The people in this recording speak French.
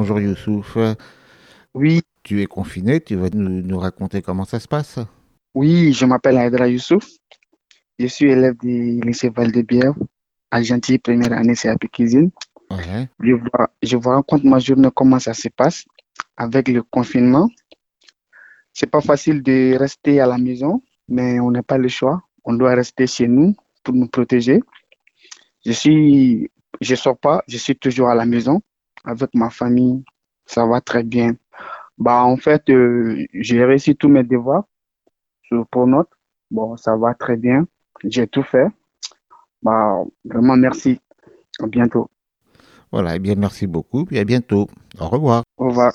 Bonjour Youssouf. Oui, Tu es confiné, tu vas nous, nous raconter comment ça se passe? oui, je m'appelle Aydra Youssouf. Je suis élève du lycée Val-de-Bièvre, à Gentilly, première année CAP Cuisine. Ouais. Je vous raconte ma journée, comment ça se passe avec le confinement. C'est pas facile de rester à la maison, mais on n'a pas le choix. On doit rester chez nous pour nous protéger. Je suis, je sors pas, je suis toujours à la maison avec ma famille. Ça va très bien. Bah, en fait, euh, j'ai réussi tous mes devoirs sur Pronote. Bon, ça va très bien. J'ai tout fait. Bah, vraiment merci. À bientôt. Voilà, eh bien merci beaucoup, puis à bientôt. Au revoir. Au revoir.